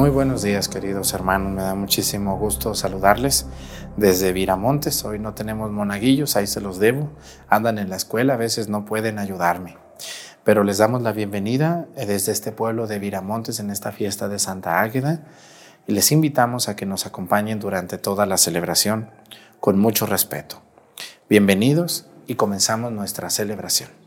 Muy buenos días, queridos hermanos. Me da muchísimo gusto saludarles desde Viramontes. Hoy no tenemos monaguillos, ahí se los debo. Andan en la escuela, a veces no pueden ayudarme. Pero les damos la bienvenida desde este pueblo de Viramontes en esta fiesta de Santa Águeda y les invitamos a que nos acompañen durante toda la celebración con mucho respeto. Bienvenidos y comenzamos nuestra celebración.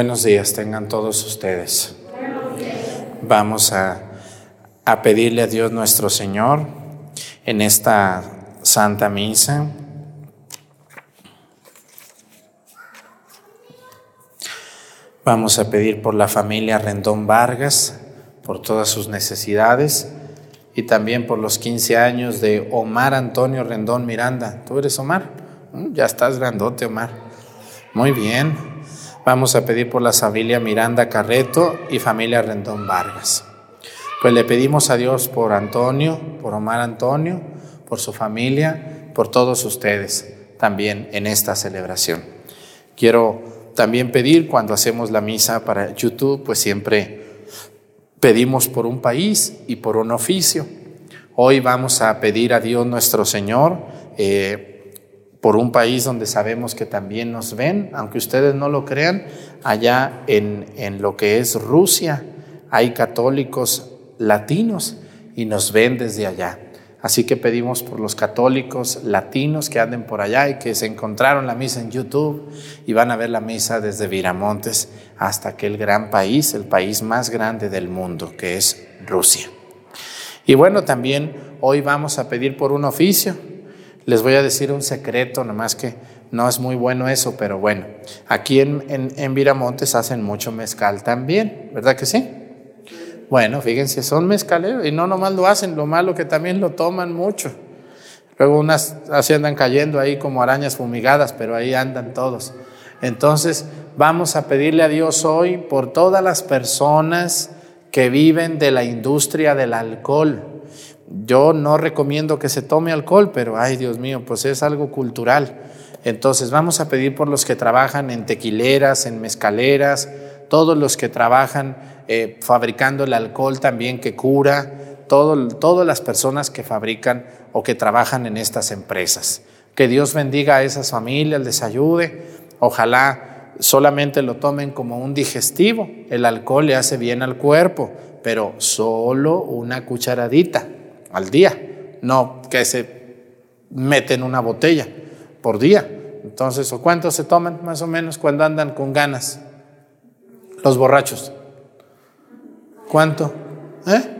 Buenos días tengan todos ustedes. Vamos a, a, pedirle a Dios nuestro Señor en esta Santa Misa. Vamos a pedir por la familia Rendón Vargas, por todas sus necesidades y también por los 15 años de Omar Antonio Rendón Miranda. ¿Tú eres Omar? Mm, ya estás grandote, Omar. Muy bien. Vamos a pedir por la familia Miranda Carreto y familia Rendón Vargas. Pues le pedimos a Dios por Antonio, por Omar Antonio, por su familia, por todos ustedes también en esta celebración. Quiero también pedir cuando hacemos la misa para YouTube, pues siempre pedimos por un país y por un oficio. Hoy vamos a pedir a Dios nuestro Señor. Eh, por un país donde sabemos que también nos ven, aunque ustedes no lo crean, allá en, en lo que es Rusia hay católicos latinos y nos ven desde allá. Así que pedimos por los católicos latinos que anden por allá y que se encontraron la misa en YouTube y van a ver la misa desde Viramontes hasta aquel gran país, el país más grande del mundo, que es Rusia. Y bueno, también hoy vamos a pedir por un oficio. Les voy a decir un secreto, nomás que no es muy bueno eso, pero bueno, aquí en, en, Viramontes hacen mucho mezcal también, ¿verdad que sí? Bueno, fíjense, son mezcaleros y no nomás lo hacen, lo malo que también lo toman mucho. Luego unas así andan cayendo ahí como arañas fumigadas, pero ahí andan todos. Entonces, vamos a pedirle a Dios hoy por todas las personas que viven de la industria del alcohol yo no recomiendo que se tome alcohol, pero ay Dios mío, pues es algo cultural. Entonces vamos a pedir por los que trabajan en tequileras, en mezcaleras, todos los que trabajan eh, fabricando el alcohol también que cura, todas las personas que fabrican o que trabajan en estas empresas. Que Dios bendiga a esas familias, les ayude. Ojalá solamente lo tomen como un digestivo. El alcohol le hace bien al cuerpo, pero solo una cucharadita al día, no que se meten una botella por día. Entonces, ¿o cuántos se toman más o menos cuando andan con ganas? Los borrachos. ¿Cuánto? ¿Eh?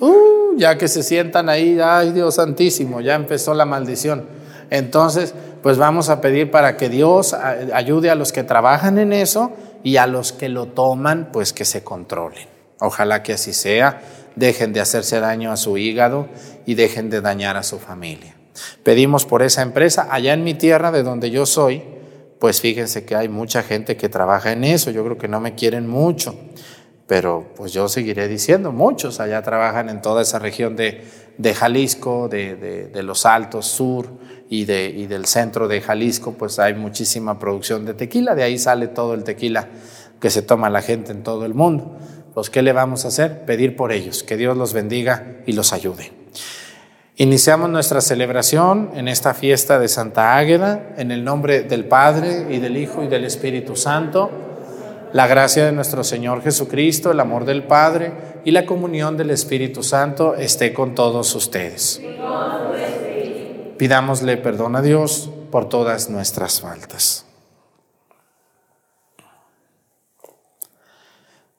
Uh, ya que se sientan ahí, ay Dios santísimo, ya empezó la maldición. Entonces, pues vamos a pedir para que Dios ayude a los que trabajan en eso y a los que lo toman, pues que se controlen. Ojalá que así sea dejen de hacerse daño a su hígado y dejen de dañar a su familia. Pedimos por esa empresa. Allá en mi tierra, de donde yo soy, pues fíjense que hay mucha gente que trabaja en eso, yo creo que no me quieren mucho, pero pues yo seguiré diciendo, muchos allá trabajan en toda esa región de, de Jalisco, de, de, los Altos Sur y, de, y del centro de Jalisco, pues hay muchísima producción de tequila, de ahí sale todo el tequila que se toma la gente en todo el mundo. Pues, ¿qué le vamos a hacer? Pedir por ellos, que Dios los bendiga y los ayude. Iniciamos nuestra celebración en esta fiesta de Santa Águeda, en el nombre del Padre y del Hijo y del Espíritu Santo. La gracia de nuestro Señor Jesucristo, el amor del Padre y la comunión del Espíritu Santo esté con todos ustedes. Pidámosle perdón a Dios por todas nuestras faltas.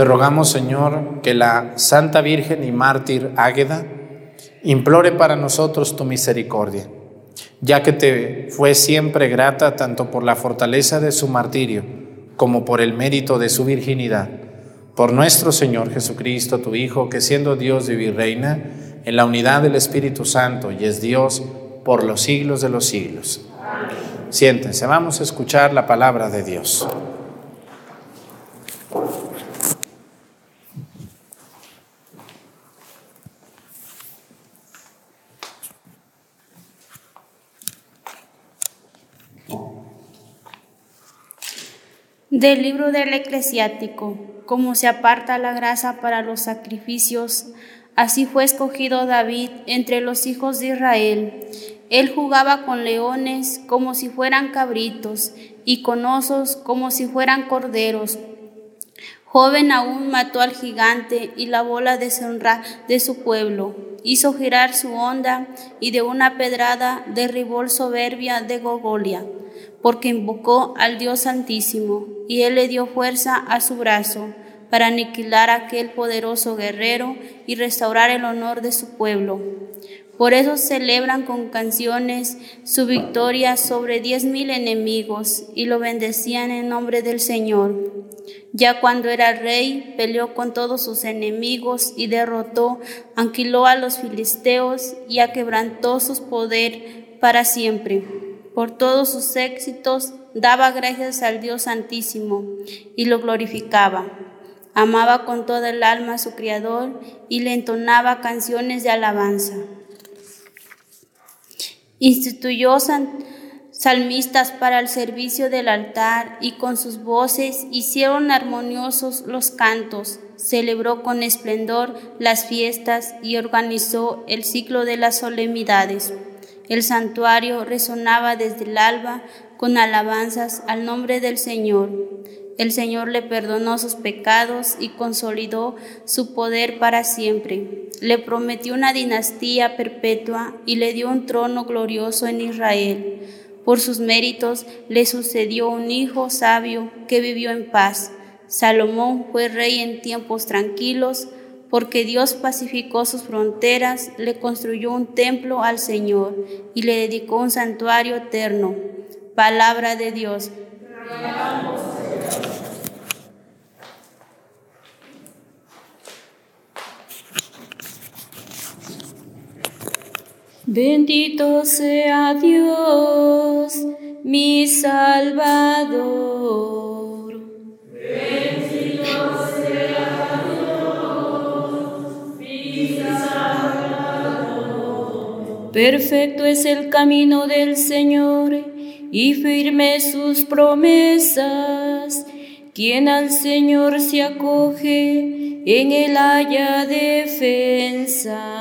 Te rogamos, Señor, que la Santa Virgen y Mártir Águeda implore para nosotros tu misericordia, ya que te fue siempre grata tanto por la fortaleza de su martirio como por el mérito de su virginidad. Por nuestro Señor Jesucristo, tu Hijo, que siendo Dios y virreina, en la unidad del Espíritu Santo y es Dios por los siglos de los siglos. Siéntense, vamos a escuchar la palabra de Dios. Del libro del eclesiástico, como se aparta la grasa para los sacrificios, así fue escogido David entre los hijos de Israel. Él jugaba con leones como si fueran cabritos y con osos como si fueran corderos. Joven aún mató al gigante y la bola deshonra de su pueblo. Hizo girar su onda y de una pedrada derribó el soberbia de Gogolia porque invocó al Dios Santísimo, y él le dio fuerza a su brazo para aniquilar a aquel poderoso guerrero y restaurar el honor de su pueblo. Por eso celebran con canciones su victoria sobre diez mil enemigos y lo bendecían en nombre del Señor. Ya cuando era rey, peleó con todos sus enemigos y derrotó, anquiló a los filisteos y aquebrantó su poder para siempre por todos sus éxitos, daba gracias al Dios Santísimo y lo glorificaba. Amaba con toda el alma a su Criador y le entonaba canciones de alabanza. Instituyó salmistas para el servicio del altar y con sus voces hicieron armoniosos los cantos. Celebró con esplendor las fiestas y organizó el ciclo de las solemnidades. El santuario resonaba desde el alba con alabanzas al nombre del Señor. el Señor le perdonó sus pecados y consolidó su poder para siempre. Le prometió una dinastía perpetua y le dio un trono glorioso en Israel. Por sus méritos le sucedió un hijo sabio que vivió en paz. Salomón fue rey en tiempos tranquilos, porque Dios pacificó sus fronteras, le construyó un templo al Señor y le dedicó un santuario eterno. Palabra de Dios. Bendito sea Dios, mi Salvador. Bendito Perfecto es el camino del Señor y firme sus promesas. Quien al Señor se acoge, en él haya defensa.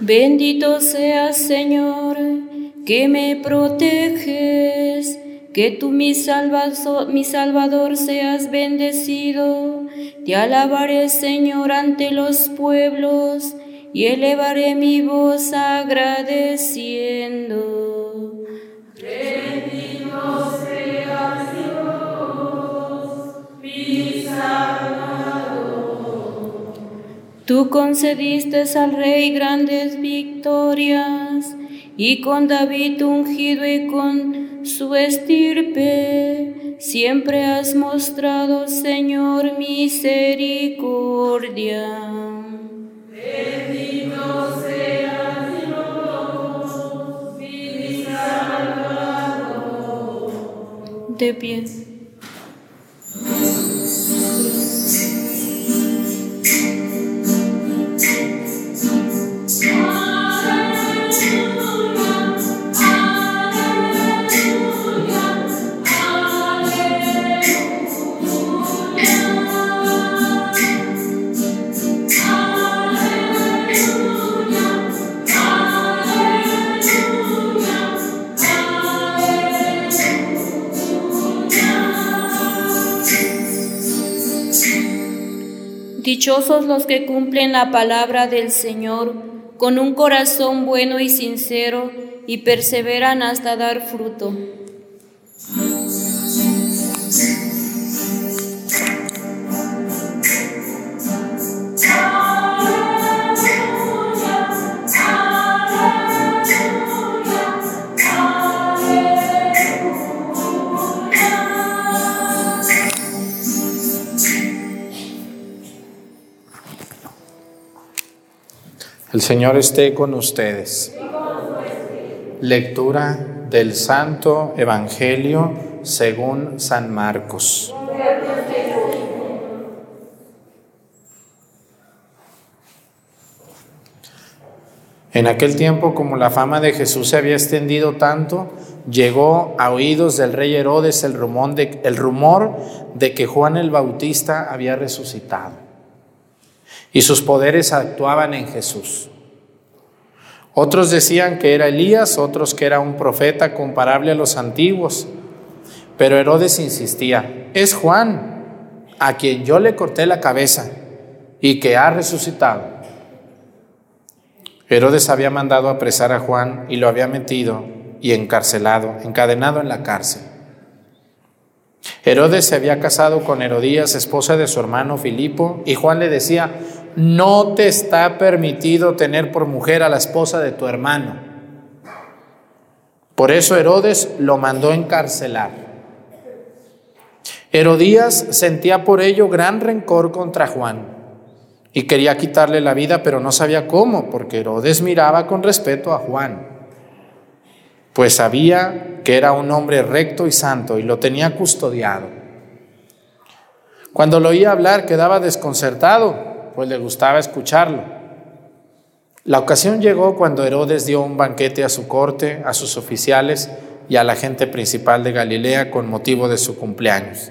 Bendito seas, Señor, que me proteges, que tú mi salvador, salvador seas bendecido. Te alabaré, Señor, ante los pueblos y elevaré mi voz agradeciendo. Bendito seas Dios, mi Tú concediste al rey grandes victorias y con David ungido y con su estirpe siempre has mostrado, Señor, misericordia. Bendito sea Dios, mi Salvador. De pie. Dichosos los que cumplen la palabra del Señor con un corazón bueno y sincero y perseveran hasta dar fruto. El Señor esté con ustedes. Lectura del Santo Evangelio según San Marcos. En aquel tiempo, como la fama de Jesús se había extendido tanto, llegó a oídos del rey Herodes el rumor de, el rumor de que Juan el Bautista había resucitado y sus poderes actuaban en Jesús. Otros decían que era Elías, otros que era un profeta comparable a los antiguos. Pero Herodes insistía, es Juan, a quien yo le corté la cabeza y que ha resucitado. Herodes había mandado apresar a Juan y lo había metido y encarcelado, encadenado en la cárcel. Herodes se había casado con Herodías, esposa de su hermano Filipo, y Juan le decía, no te está permitido tener por mujer a la esposa de tu hermano. Por eso Herodes lo mandó encarcelar. Herodías sentía por ello gran rencor contra Juan y quería quitarle la vida, pero no sabía cómo, porque Herodes miraba con respeto a Juan, pues sabía que era un hombre recto y santo y lo tenía custodiado. Cuando lo oía hablar quedaba desconcertado pues le gustaba escucharlo. La ocasión llegó cuando Herodes dio un banquete a su corte, a sus oficiales y a la gente principal de Galilea con motivo de su cumpleaños.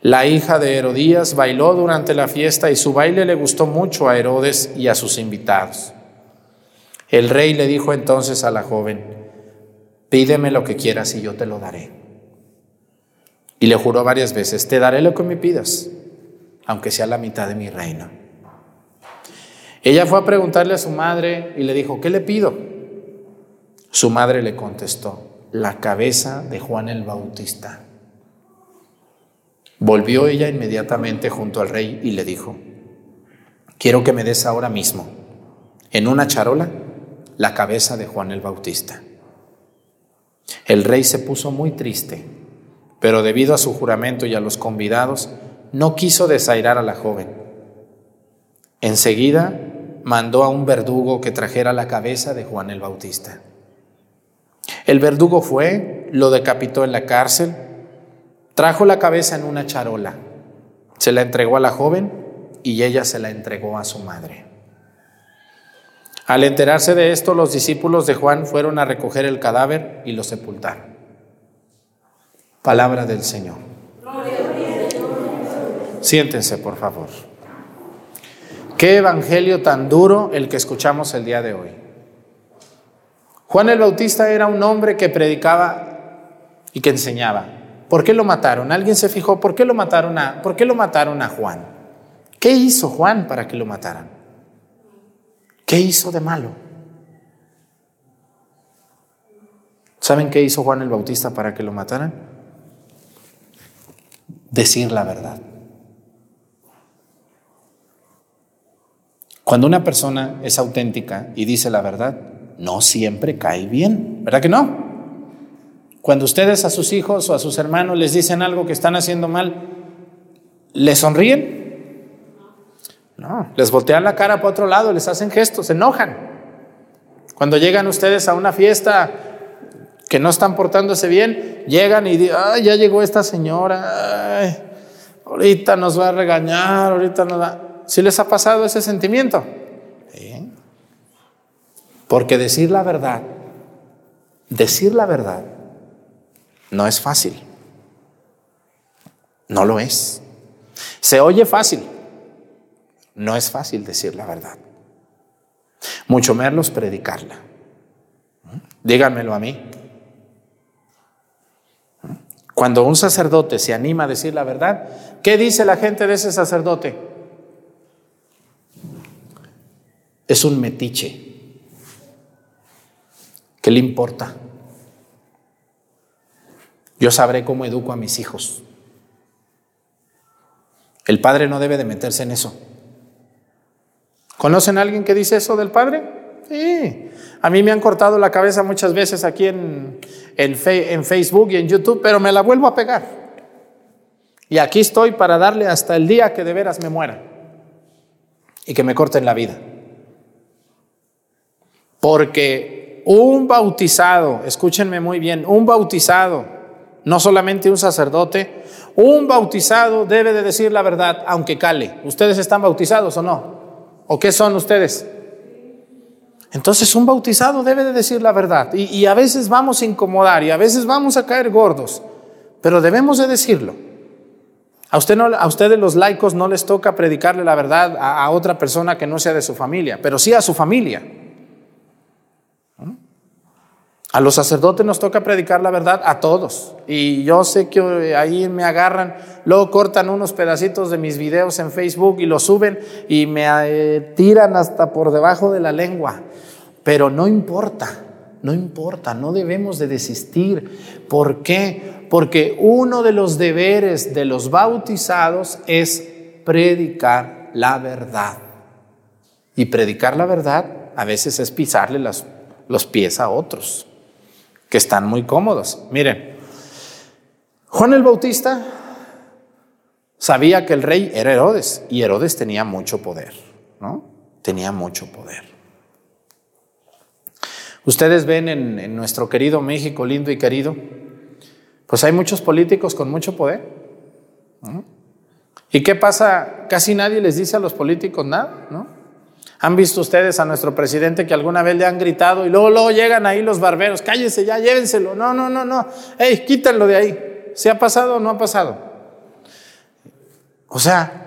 La hija de Herodías bailó durante la fiesta y su baile le gustó mucho a Herodes y a sus invitados. El rey le dijo entonces a la joven, pídeme lo que quieras y yo te lo daré. Y le juró varias veces, te daré lo que me pidas, aunque sea la mitad de mi reino. Ella fue a preguntarle a su madre y le dijo, ¿qué le pido? Su madre le contestó, la cabeza de Juan el Bautista. Volvió ella inmediatamente junto al rey y le dijo, quiero que me des ahora mismo, en una charola, la cabeza de Juan el Bautista. El rey se puso muy triste, pero debido a su juramento y a los convidados, no quiso desairar a la joven. Enseguida mandó a un verdugo que trajera la cabeza de Juan el Bautista. El verdugo fue, lo decapitó en la cárcel, trajo la cabeza en una charola, se la entregó a la joven y ella se la entregó a su madre. Al enterarse de esto, los discípulos de Juan fueron a recoger el cadáver y lo sepultaron. Palabra del Señor. Siéntense, por favor. Qué evangelio tan duro el que escuchamos el día de hoy. Juan el Bautista era un hombre que predicaba y que enseñaba. ¿Por qué lo mataron? ¿Alguien se fijó por qué lo mataron a, por qué lo mataron a Juan? ¿Qué hizo Juan para que lo mataran? ¿Qué hizo de malo? ¿Saben qué hizo Juan el Bautista para que lo mataran? Decir la verdad. Cuando una persona es auténtica y dice la verdad, no siempre cae bien, ¿verdad que no? Cuando ustedes a sus hijos o a sus hermanos les dicen algo que están haciendo mal, ¿les sonríen? No, les voltean la cara para otro lado, les hacen gestos, se enojan. Cuando llegan ustedes a una fiesta que no están portándose bien, llegan y dicen, ay, ya llegó esta señora, ahorita nos va a regañar, ahorita nos va... ¿Sí les ha pasado ese sentimiento? Porque decir la verdad, decir la verdad, no es fácil. No lo es. Se oye fácil. No es fácil decir la verdad. Mucho menos predicarla. Díganmelo a mí. Cuando un sacerdote se anima a decir la verdad, ¿qué dice la gente de ese sacerdote? Es un metiche. ¿Qué le importa? Yo sabré cómo educo a mis hijos. El padre no debe de meterse en eso. ¿Conocen a alguien que dice eso del Padre? Sí. A mí me han cortado la cabeza muchas veces aquí en, en, Facebook y en YouTube, pero me la vuelvo a pegar. Y aquí estoy para darle hasta el día que de veras me muera y que me corten la vida. Porque un bautizado, escúchenme muy bien, un bautizado, no solamente un sacerdote, un bautizado debe de decir la verdad, aunque cale. ¿Ustedes están bautizados o no? ¿O qué son ustedes? Entonces un bautizado debe de decir la verdad y, a veces vamos a incomodar y a veces vamos a caer gordos, pero debemos de decirlo. A, usted no, a ustedes los laicos no les toca predicarle la verdad a otra persona que no sea de su familia, pero sí a su familia. A los sacerdotes nos toca predicar la verdad a todos. Y yo sé que ahí me agarran, luego cortan unos pedacitos de mis videos en Facebook y los suben y me eh, tiran hasta por debajo de la lengua. Pero no importa, no importa, no debemos de desistir. ¿Por qué? Porque uno de los deberes de los bautizados es predicar la verdad. Y predicar la verdad a veces es pisarle los pies a otros que están muy cómodos. Miren, Juan el Bautista sabía que el rey era Herodes y Herodes tenía mucho poder, ¿no? Tenía mucho poder. Ustedes ven en, nuestro querido México, lindo y querido, pues hay muchos políticos con mucho poder. ¿Y qué pasa? Casi nadie les dice a los políticos nada, ¿no? ¿Han visto ustedes a nuestro presidente que alguna vez le han gritado y luego, luego llegan ahí los barberos, cállese ya, llévenselo, no, no, no, no, hey, quítenlo de ahí. ¿Se ha pasado o no ha pasado? O sea,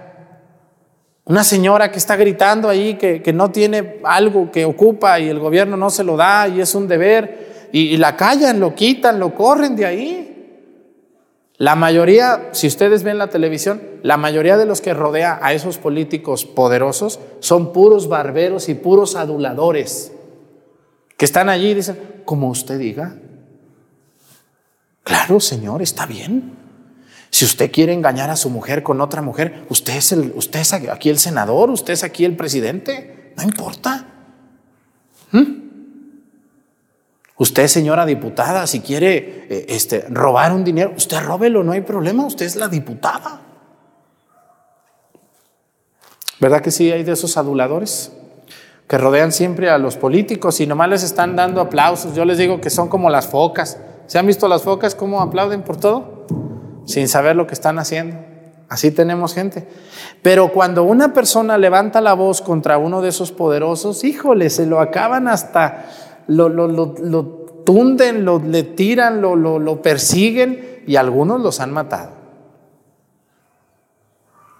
Una señora que está gritando ahí que, que, no tiene algo que ocupa y el gobierno no se lo da y es un deber y la callan, lo quitan, lo corren de ahí. La mayoría, si ustedes ven la televisión, la mayoría de los que rodea a esos políticos poderosos son puros barberos y puros aduladores que están allí y dicen, como usted diga. Claro, Señor, está bien. Si usted quiere engañar a su mujer con otra mujer, usted es, el, usted es aquí el senador, usted es aquí el presidente, no importa. ¿Mm? Usted, señora diputada, si quiere eh, este, robar un dinero, usted róbelo, no hay problema, usted es la diputada. ¿Verdad que sí hay de esos aduladores? Que rodean siempre a los políticos y nomás les están dando aplausos. Yo les digo que son como las focas. ¿Se han visto las focas cómo aplauden por todo? Sin saber lo que están haciendo. Así tenemos gente. Pero cuando una persona levanta la voz contra uno de esos poderosos, híjole, se lo acaban hasta lo, lo, lo, lo tunden, lo, le tiran, lo, lo, lo persiguen y algunos los han matado.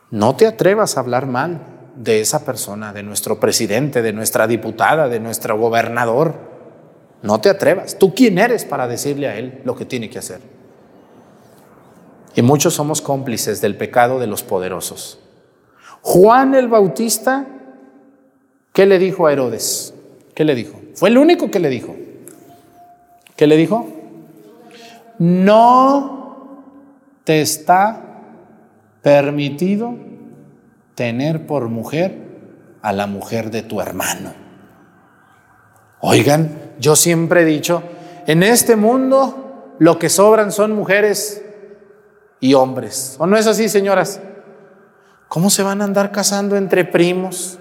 No te atrevas a hablar mal de esa persona, de nuestro presidente, de nuestra diputada, de nuestro gobernador. No te atrevas. ¿Tú quién eres para decirle a él lo que tiene que hacer? Y muchos somos cómplices del pecado de los poderosos. Juan el Bautista, ¿qué le dijo a Herodes? ¿Qué le dijo? Fue el único que le dijo. ¿Qué le dijo? No te está permitido tener por mujer a la mujer de tu hermano. Oigan, yo siempre he dicho, en este mundo lo que sobran son mujeres y hombres. ¿O no es así, señoras? ¿Cómo se van a andar casando entre primos?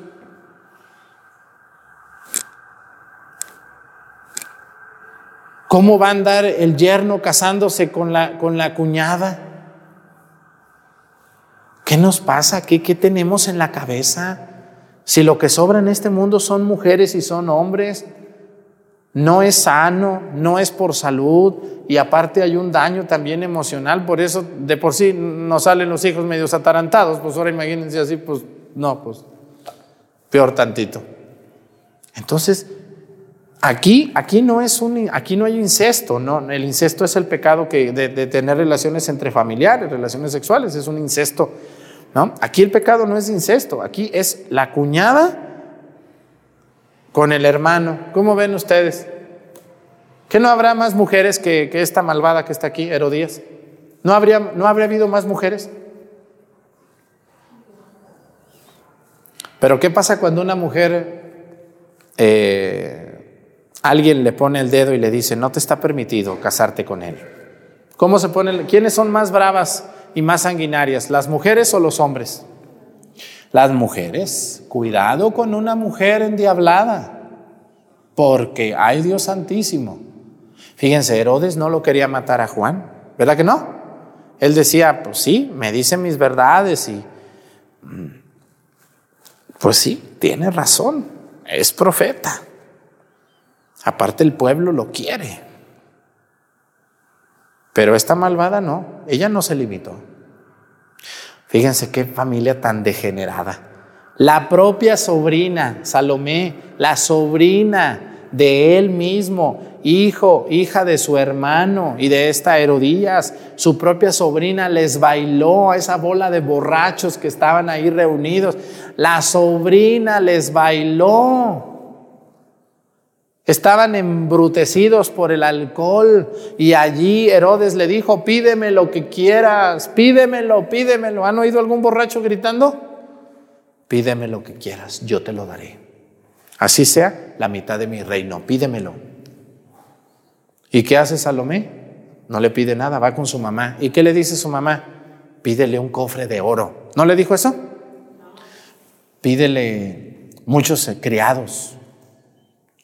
¿Cómo va a andar el yerno casándose con la, con la cuñada? ¿Qué nos pasa? ¿Qué, ¿Qué tenemos en la cabeza? Si lo que sobra en este mundo son mujeres y son hombres, no es sano, no es por salud y aparte hay un daño también emocional, por eso de por sí nos salen los hijos medios atarantados, pues ahora imagínense así, pues no, pues peor tantito. Entonces, aquí, aquí no es un, aquí no hay incesto, no, el incesto es el pecado que de, tener relaciones entre familiares, relaciones sexuales, es un incesto, ¿no? Aquí el pecado no es incesto, aquí es la cuñada con el hermano. ¿Cómo ven ustedes? ¿Que no habrá más mujeres que, que esta malvada que está aquí, Herodías? ¿No habría, ¿No habría habido más mujeres? Pero ¿qué pasa cuando una mujer, eh, alguien le pone el dedo y le dice, no te está permitido casarte con él? ¿Cómo se pone? ¿Quiénes son más bravas y más sanguinarias, las mujeres o los hombres? Las mujeres, cuidado con una mujer endiablada, porque hay Dios santísimo. Fíjense, Herodes no lo quería matar a Juan, ¿verdad que no? Él decía, pues sí, me dice mis verdades y... Pues sí, tiene razón, es profeta. Aparte el pueblo lo quiere. Pero esta malvada no, ella no se limitó. Fíjense qué familia tan degenerada. La propia sobrina, Salomé, la sobrina de él mismo, hijo, hija de su hermano y de esta Herodías, su propia sobrina les bailó a esa bola de borrachos que estaban ahí reunidos. La sobrina les bailó. Estaban embrutecidos por el alcohol y allí Herodes le dijo, pídeme lo que quieras, pídemelo, pídemelo. ¿Han oído algún borracho gritando? Pídeme lo que quieras, yo te lo daré. Así sea la mitad de mi reino, pídemelo. ¿Y qué hace Salomé? No le pide nada, va con su mamá. ¿Y qué le dice su mamá? Pídele un cofre de oro. ¿No le dijo eso? Pídele muchos criados,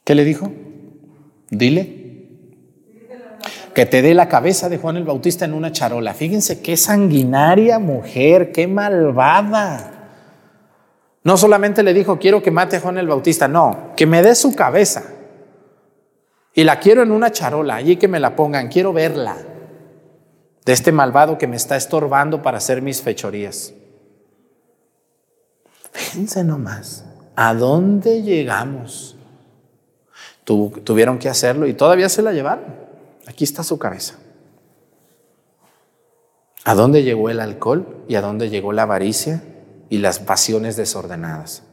¿Qué le dijo? Dile que te dé la cabeza de Juan el Bautista en una charola. Fíjense qué sanguinaria mujer, qué malvada. No solamente le dijo, quiero que mate a Juan el Bautista, no, que me dé su cabeza. Y la quiero en una charola, allí que me la pongan, quiero verla. De este malvado que me está estorbando para hacer mis fechorías. Fíjense nomás, ¿a dónde llegamos? Tuvieron que hacerlo y todavía se la llevaron. Aquí está su cabeza. ¿A dónde llegó el alcohol y a dónde llegó la avaricia y las pasiones desordenadas?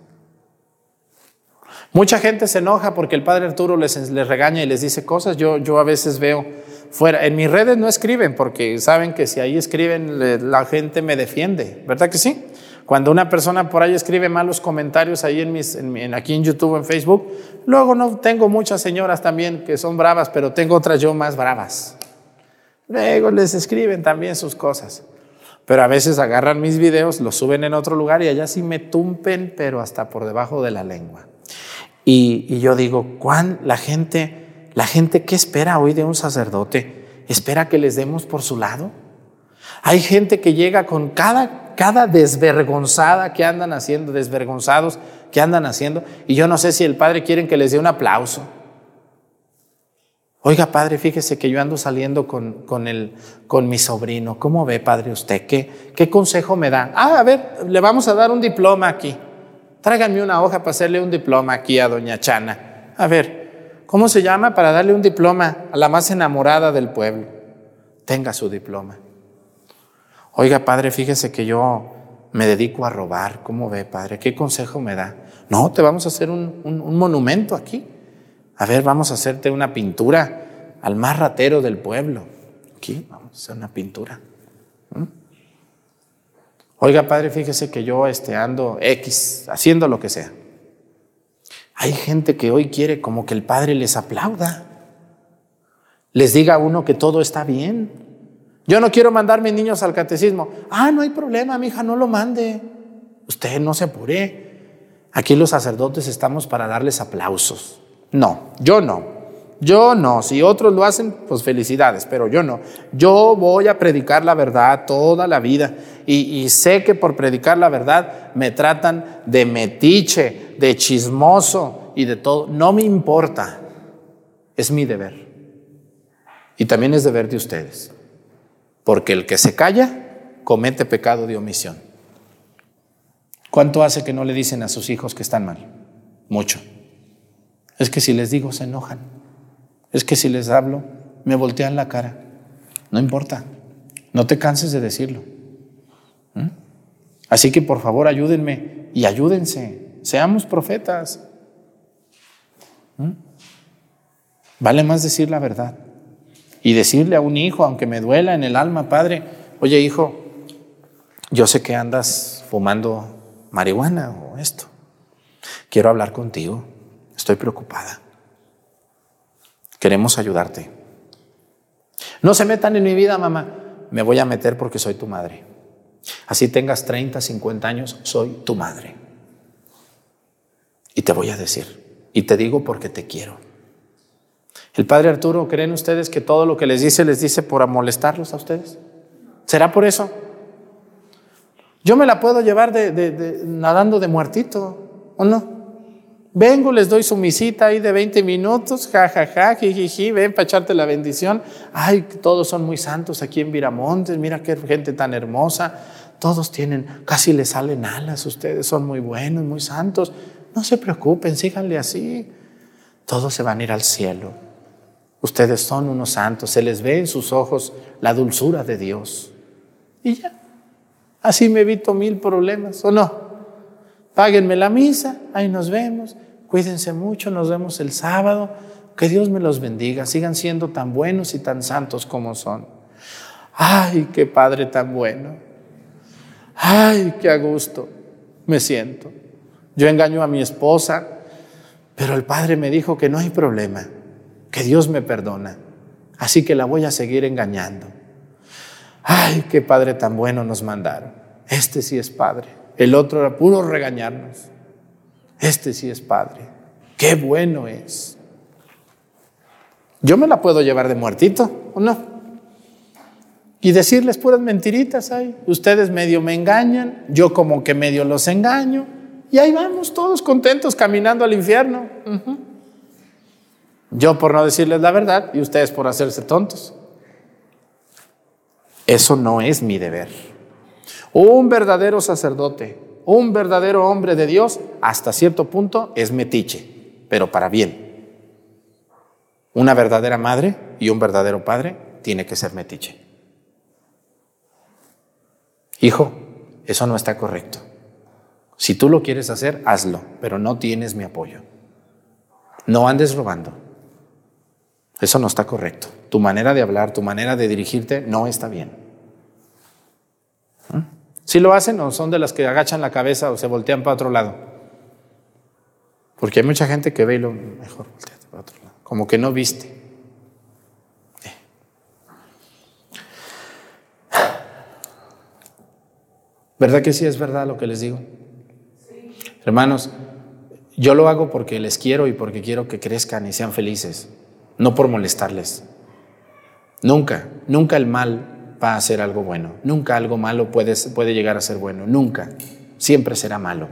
Mucha gente se enoja porque el padre Arturo les, regaña y les dice cosas. Yo, yo a veces veo fuera, en mis redes no escriben porque saben que si ahí escriben la gente me defiende, ¿verdad que sí? Cuando una persona por ahí escribe malos comentarios ahí en mis, en, aquí en YouTube, en Facebook, luego no tengo muchas señoras también que son bravas, pero tengo otras yo más bravas. Luego les escriben también sus cosas. Pero a veces agarran mis videos, los suben en otro lugar y allá sí me tumpen, pero hasta por debajo de la lengua. Y, y yo digo, ¿cuán la gente, la gente qué espera hoy de un sacerdote? ¿Espera que les demos por su lado? Hay gente que llega con cada cada desvergonzada que andan haciendo, desvergonzados que andan haciendo, y yo no sé si el padre quiere que les dé un aplauso. Oiga, padre, fíjese que yo ando saliendo con, con, el, con mi sobrino. ¿Cómo ve, padre, usted? ¿Qué, ¿Qué consejo me da? Ah, a ver, le vamos a dar un diploma aquí. Tráiganme una hoja para hacerle un diploma aquí a doña Chana. A ver, ¿cómo se llama para darle un diploma a la más enamorada del pueblo? Tenga su diploma. Oiga, padre, fíjese que yo me dedico a robar. ¿Cómo ve, padre? ¿Qué consejo me da? No, te vamos a hacer un, monumento aquí. A ver, vamos a hacerte una pintura al más ratero del pueblo. Aquí, vamos a hacer una pintura. ¿Mm? Oiga, padre, fíjese que yo este, ando X, haciendo lo que sea. Hay gente que hoy quiere como que el padre les aplauda, les diga a uno que todo está bien. Yo no quiero mandar mis niños al catecismo. Ah, no hay problema, mi hija, no lo mande. Usted no se apure. Aquí los sacerdotes estamos para darles aplausos. No, yo no. Yo no. Si otros lo hacen, pues felicidades, pero yo no. Yo voy a predicar la verdad toda la vida. Y, y sé que por predicar la verdad me tratan de metiche, de chismoso y de todo. No me importa. Es mi deber. Y también es deber de ustedes. Porque el que se calla comete pecado de omisión. ¿Cuánto hace que no le dicen a sus hijos que están mal? Mucho. Es que si les digo se enojan. Es que si les hablo me voltean la cara. No importa. No te canses de decirlo. ¿Mm? Así que por favor ayúdenme y ayúdense. Seamos profetas. ¿Mm? Vale más decir la verdad. Y decirle a un hijo, aunque me duela en el alma, padre, oye hijo, yo sé que andas fumando marihuana o esto. Quiero hablar contigo. Estoy preocupada. Queremos ayudarte. No se metan en mi vida, mamá. Me voy a meter porque soy tu madre. Así tengas 30, 50 años, soy tu madre. Y te voy a decir. Y te digo porque te quiero. El padre Arturo, ¿creen ustedes que todo lo que les dice les dice por molestarlos a ustedes? ¿Será por eso? Yo me la puedo llevar de, nadando de muertito, ¿o no? Vengo, les doy su misita ahí de 20 minutos, jajaja, jijiji, ven para echarte la bendición. Ay, todos son muy santos aquí en Viramontes, mira qué gente tan hermosa. Todos tienen, casi les salen alas, ustedes son muy buenos, muy santos. No se preocupen, síganle así. Todos se van a ir al cielo. Ustedes son unos santos, se les ve en sus ojos la dulzura de Dios. Y ya, así me evito mil problemas, ¿o no? Páguenme la misa, ahí nos vemos, cuídense mucho, nos vemos el sábado, que Dios me los bendiga, sigan siendo tan buenos y tan santos como son. Ay, qué Padre tan bueno. Ay, qué a gusto me siento. Yo engaño a mi esposa, pero el Padre me dijo que no hay problema que Dios me perdona. Así que la voy a seguir engañando. Ay, qué padre tan bueno nos mandaron. Este sí es padre. El otro era puro regañarnos. Este sí es padre. Qué bueno es. Yo me la puedo llevar de muertito, ¿o no? Y decirles puras mentiritas ahí. Ustedes medio me engañan, yo como que medio los engaño. Y ahí vamos todos contentos caminando al infierno. Yo por no decirles la verdad y ustedes por hacerse tontos. Eso no es mi deber. Un verdadero sacerdote, Un verdadero hombre de Dios, hasta cierto punto, es metiche, pero para bien. Una verdadera madre y un verdadero padre tiene que ser metiche. Hijo, eso no está correcto. Si tú lo quieres hacer, hazlo, pero no tienes mi apoyo. No andes robando. Eso no está correcto. Tu manera de hablar, tu manera de dirigirte no está bien. ¿Mm? Si lo hacen o son de las que agachan la cabeza o se voltean para otro lado. Porque hay mucha gente que ve y lo mejor volteate para otro lado. Como que no viste. Eh. ¿Verdad que sí es verdad lo que les digo? Hermanos, yo lo hago porque les quiero y porque quiero que crezcan y sean felices, no por molestarles. Nunca, nunca el mal va a ser algo bueno. Nunca algo malo puede, puede llegar a ser bueno. Nunca. Siempre será malo.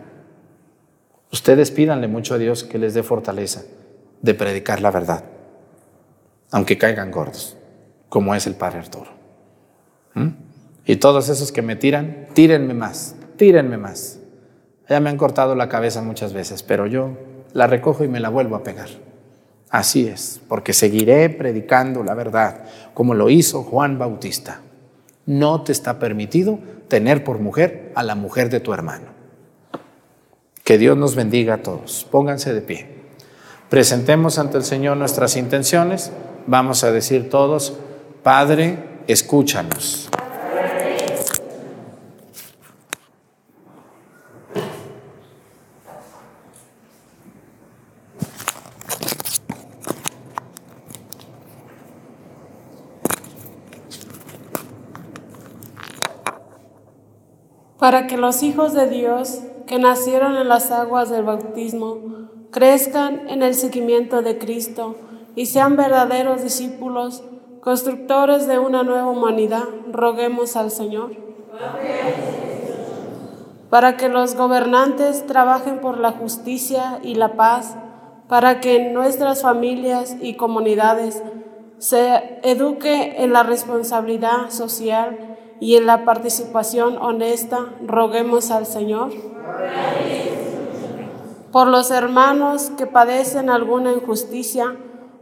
Ustedes pídanle mucho a Dios que les dé fortaleza de predicar la verdad, aunque caigan gordos, como es el Padre Arturo. ¿Mm? Y todos esos que me tiran, tírenme más, tírenme más. Ya me han cortado la cabeza muchas veces, pero yo la recojo y me la vuelvo a pegar. Así es, porque seguiré predicando la verdad, como lo hizo Juan Bautista. No te está permitido tener por mujer a la mujer de tu hermano. Que Dios nos bendiga a todos. Pónganse de pie. Presentemos ante el Señor nuestras intenciones. Vamos a decir todos, Padre, escúchanos. Para que los hijos de Dios que nacieron en las aguas del bautismo crezcan en el seguimiento de Cristo y sean verdaderos discípulos, constructores de una nueva humanidad, roguemos al Señor. Para que los gobernantes trabajen por la justicia y la paz, para que en nuestras familias y comunidades se eduque en la responsabilidad social y en la participación honesta, roguemos al Señor. Por los hermanos que padecen alguna injusticia,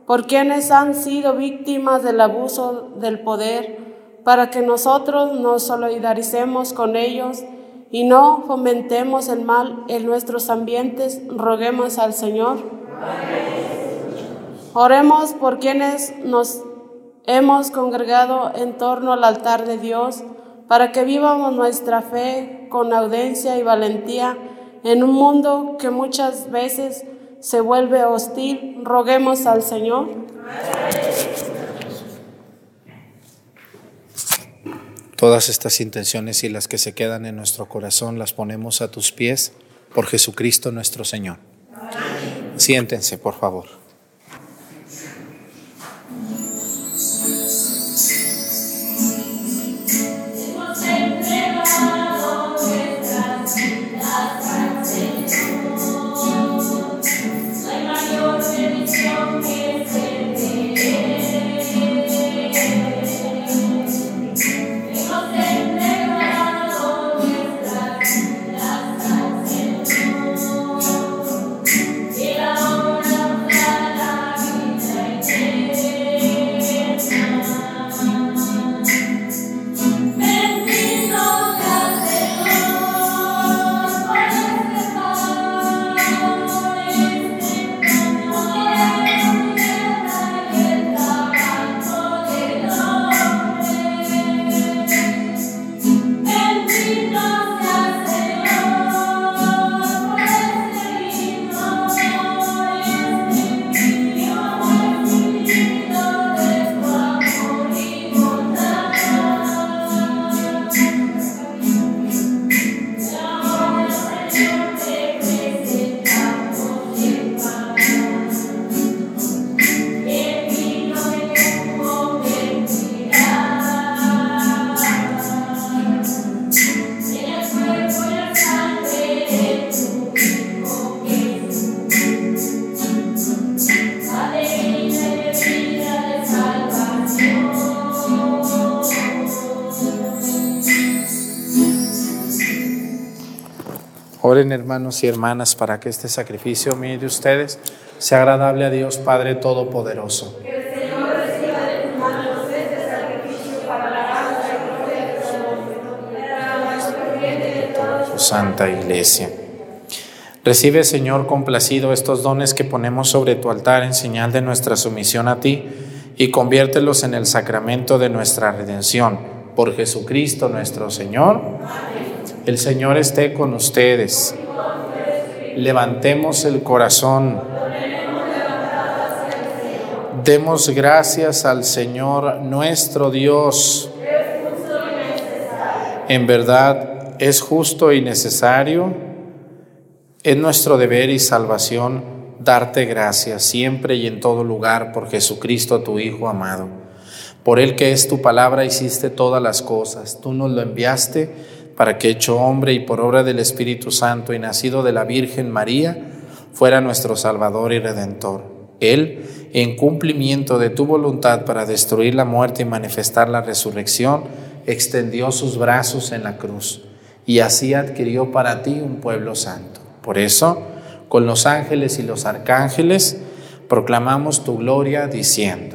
por quienes han sido víctimas del abuso del poder, para que nosotros nos solidaricemos con ellos y no fomentemos el mal en nuestros ambientes, roguemos al Señor. Oremos por quienes nos hemos congregado en torno al altar de Dios para que vivamos nuestra fe con audiencia y valentía en un mundo que muchas veces se vuelve hostil. Roguemos al Señor. Todas estas intenciones y las que se quedan en nuestro corazón las ponemos a tus pies por Jesucristo nuestro Señor. Siéntense, por favor. Oren hermanos y hermanas para que este sacrificio mío de ustedes sea agradable a Dios Padre Todopoderoso. Que el Señor reciba de tus manos este sacrificio para la gracia y gloria de su nombre, Santa Iglesia. Recibe, Señor, complacido estos dones que ponemos sobre tu altar en señal de nuestra sumisión a ti y conviértelos en el sacramento de nuestra redención. Por Jesucristo nuestro Señor. El Señor esté con ustedes. Levantemos el corazón. Demos gracias al Señor nuestro Dios. En verdad es justo y necesario. Es nuestro deber y salvación darte gracias siempre y en todo lugar por Jesucristo tu Hijo amado. Por Él que es tu palabra hiciste todas las cosas. Tú nos lo enviaste para que hecho hombre y por obra del Espíritu Santo y nacido de la Virgen María, fuera nuestro Salvador y Redentor. Él, en cumplimiento de tu voluntad para destruir la muerte y manifestar la resurrección, extendió sus brazos en la cruz y así adquirió para ti un pueblo santo. Por eso, con los ángeles y los arcángeles, proclamamos tu gloria diciendo,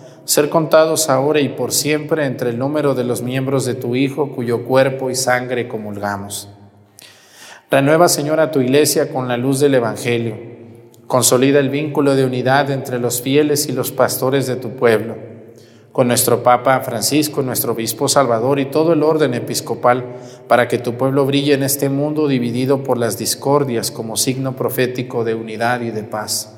ser contados ahora y por siempre entre el número de los miembros de tu Hijo, cuyo cuerpo y sangre comulgamos. Renueva, Señor, a tu iglesia con la luz del Evangelio. Consolida el vínculo de unidad entre los fieles y los pastores de tu pueblo con nuestro Papa Francisco, nuestro Obispo Salvador y todo el orden episcopal, para que tu pueblo brille en este mundo dividido por las discordias como signo profético de unidad y de paz.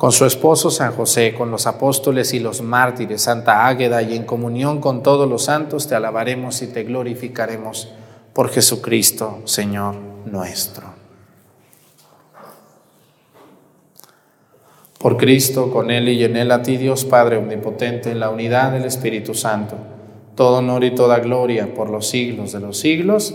con su esposo San José, con los apóstoles y los mártires, Santa Águeda, y en comunión con todos los santos, te alabaremos y te glorificaremos por Jesucristo, Señor nuestro. Por Cristo, con Él y en Él a ti, Dios Padre Omnipotente, en la unidad del Espíritu Santo, todo honor y toda gloria por los siglos de los siglos.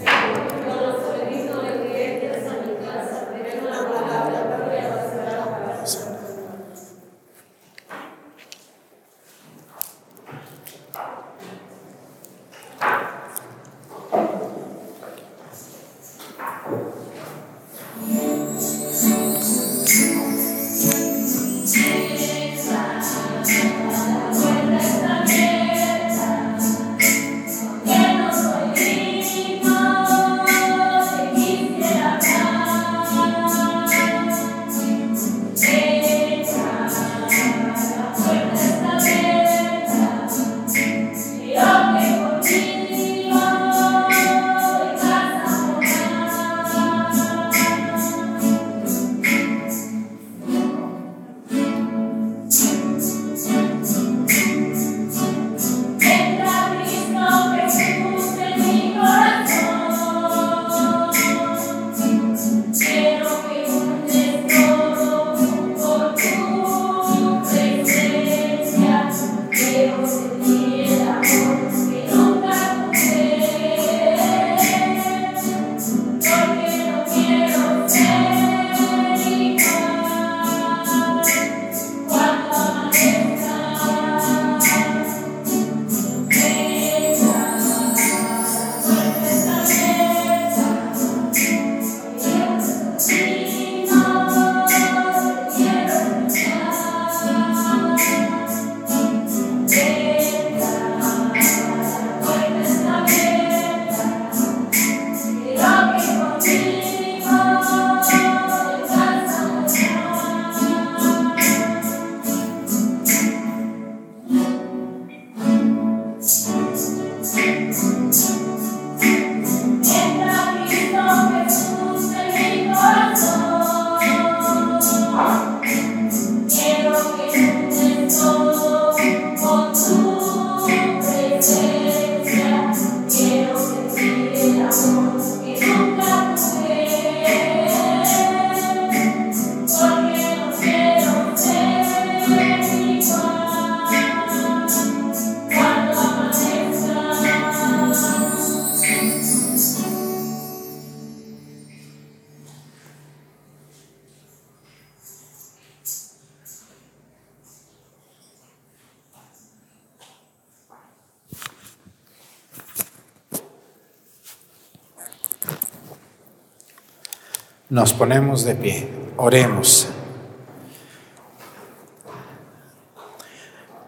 Nos ponemos de pie, oremos.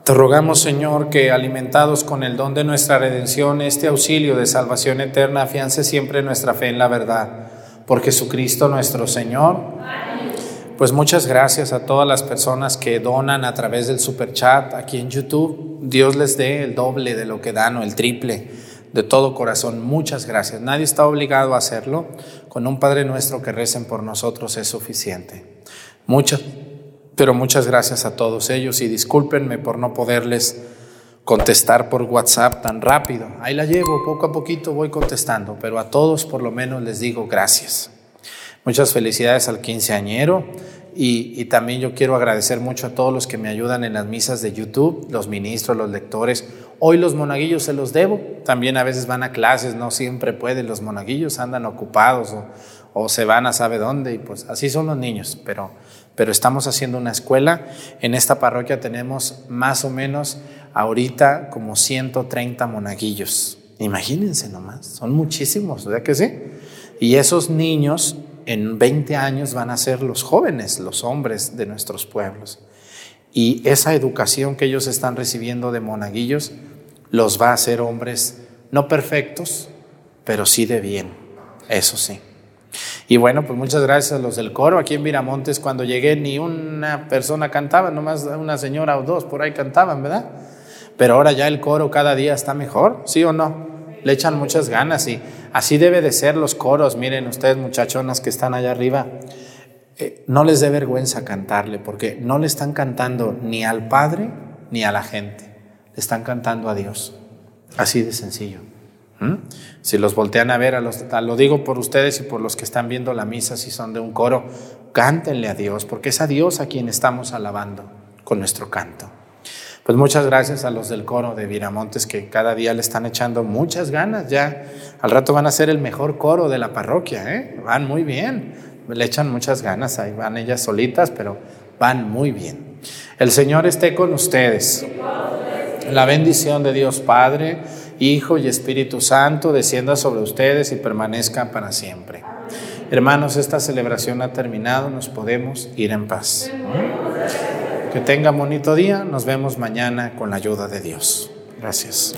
Te rogamos, Señor, que alimentados con el don de nuestra redención, este auxilio de salvación eterna afiance siempre nuestra fe en la verdad. Por Jesucristo nuestro Señor. Pues muchas gracias a todas las personas que donan a través del super chat aquí en YouTube. Dios les dé el doble de lo que dan o el triple de todo corazón, muchas gracias. Nadie está obligado a hacerlo. Con un Padre nuestro que recen por nosotros es suficiente. Muchas, pero muchas gracias a todos ellos y discúlpenme por no poderles contestar por WhatsApp tan rápido. Ahí la llevo, poco a poquito voy contestando, pero a todos por lo menos les digo gracias. Muchas felicidades al quinceañero y, y también yo quiero agradecer mucho a todos los que me ayudan en las misas de YouTube, los ministros, los lectores. Hoy los monaguillos se los debo, también a veces van a clases, no siempre pueden, los monaguillos andan ocupados o, se van a sabe dónde y pues así son los niños, pero, pero estamos haciendo una escuela. En esta parroquia tenemos más o menos ahorita como 130 monaguillos. Imagínense nomás, son muchísimos, ¿verdad que sí? Y esos niños en 20 años van a ser los jóvenes, los hombres de nuestros pueblos. Y esa educación que ellos están recibiendo de monaguillos, los va a hacer hombres no perfectos, pero sí de bien, eso sí. Y bueno, pues muchas gracias a los del coro. Aquí en Miramontes cuando llegué ni una persona cantaba, nomás una señora o dos por ahí cantaban, ¿verdad? Pero ahora ya el coro cada día está mejor, ¿sí o no? Le echan muchas ganas y así debe de ser los coros. Miren ustedes muchachonas que están allá arriba, eh, no les dé vergüenza cantarle porque no le están cantando ni al Padre ni a la gente le están cantando a Dios. Así de sencillo. ¿Mm? Si los voltean a ver, a los, lo digo por ustedes y por los que están viendo la misa, si son de un coro, cántenle a Dios, porque es a Dios a quien estamos alabando. con nuestro canto. Pues muchas gracias a los del coro de Viramontes que cada día le están echando muchas ganas. Ya al rato van a ser el mejor coro de la parroquia, ¿eh? Van muy bien, le echan muchas ganas, ahí van ellas solitas, pero van muy bien. El Señor esté con ustedes. La bendición de Dios Padre, Hijo y Espíritu Santo descienda sobre ustedes y permanezca para siempre. Hermanos, esta celebración ha terminado, nos podemos ir en paz. Que tengan bonito día, nos vemos mañana con la ayuda de Dios. Gracias.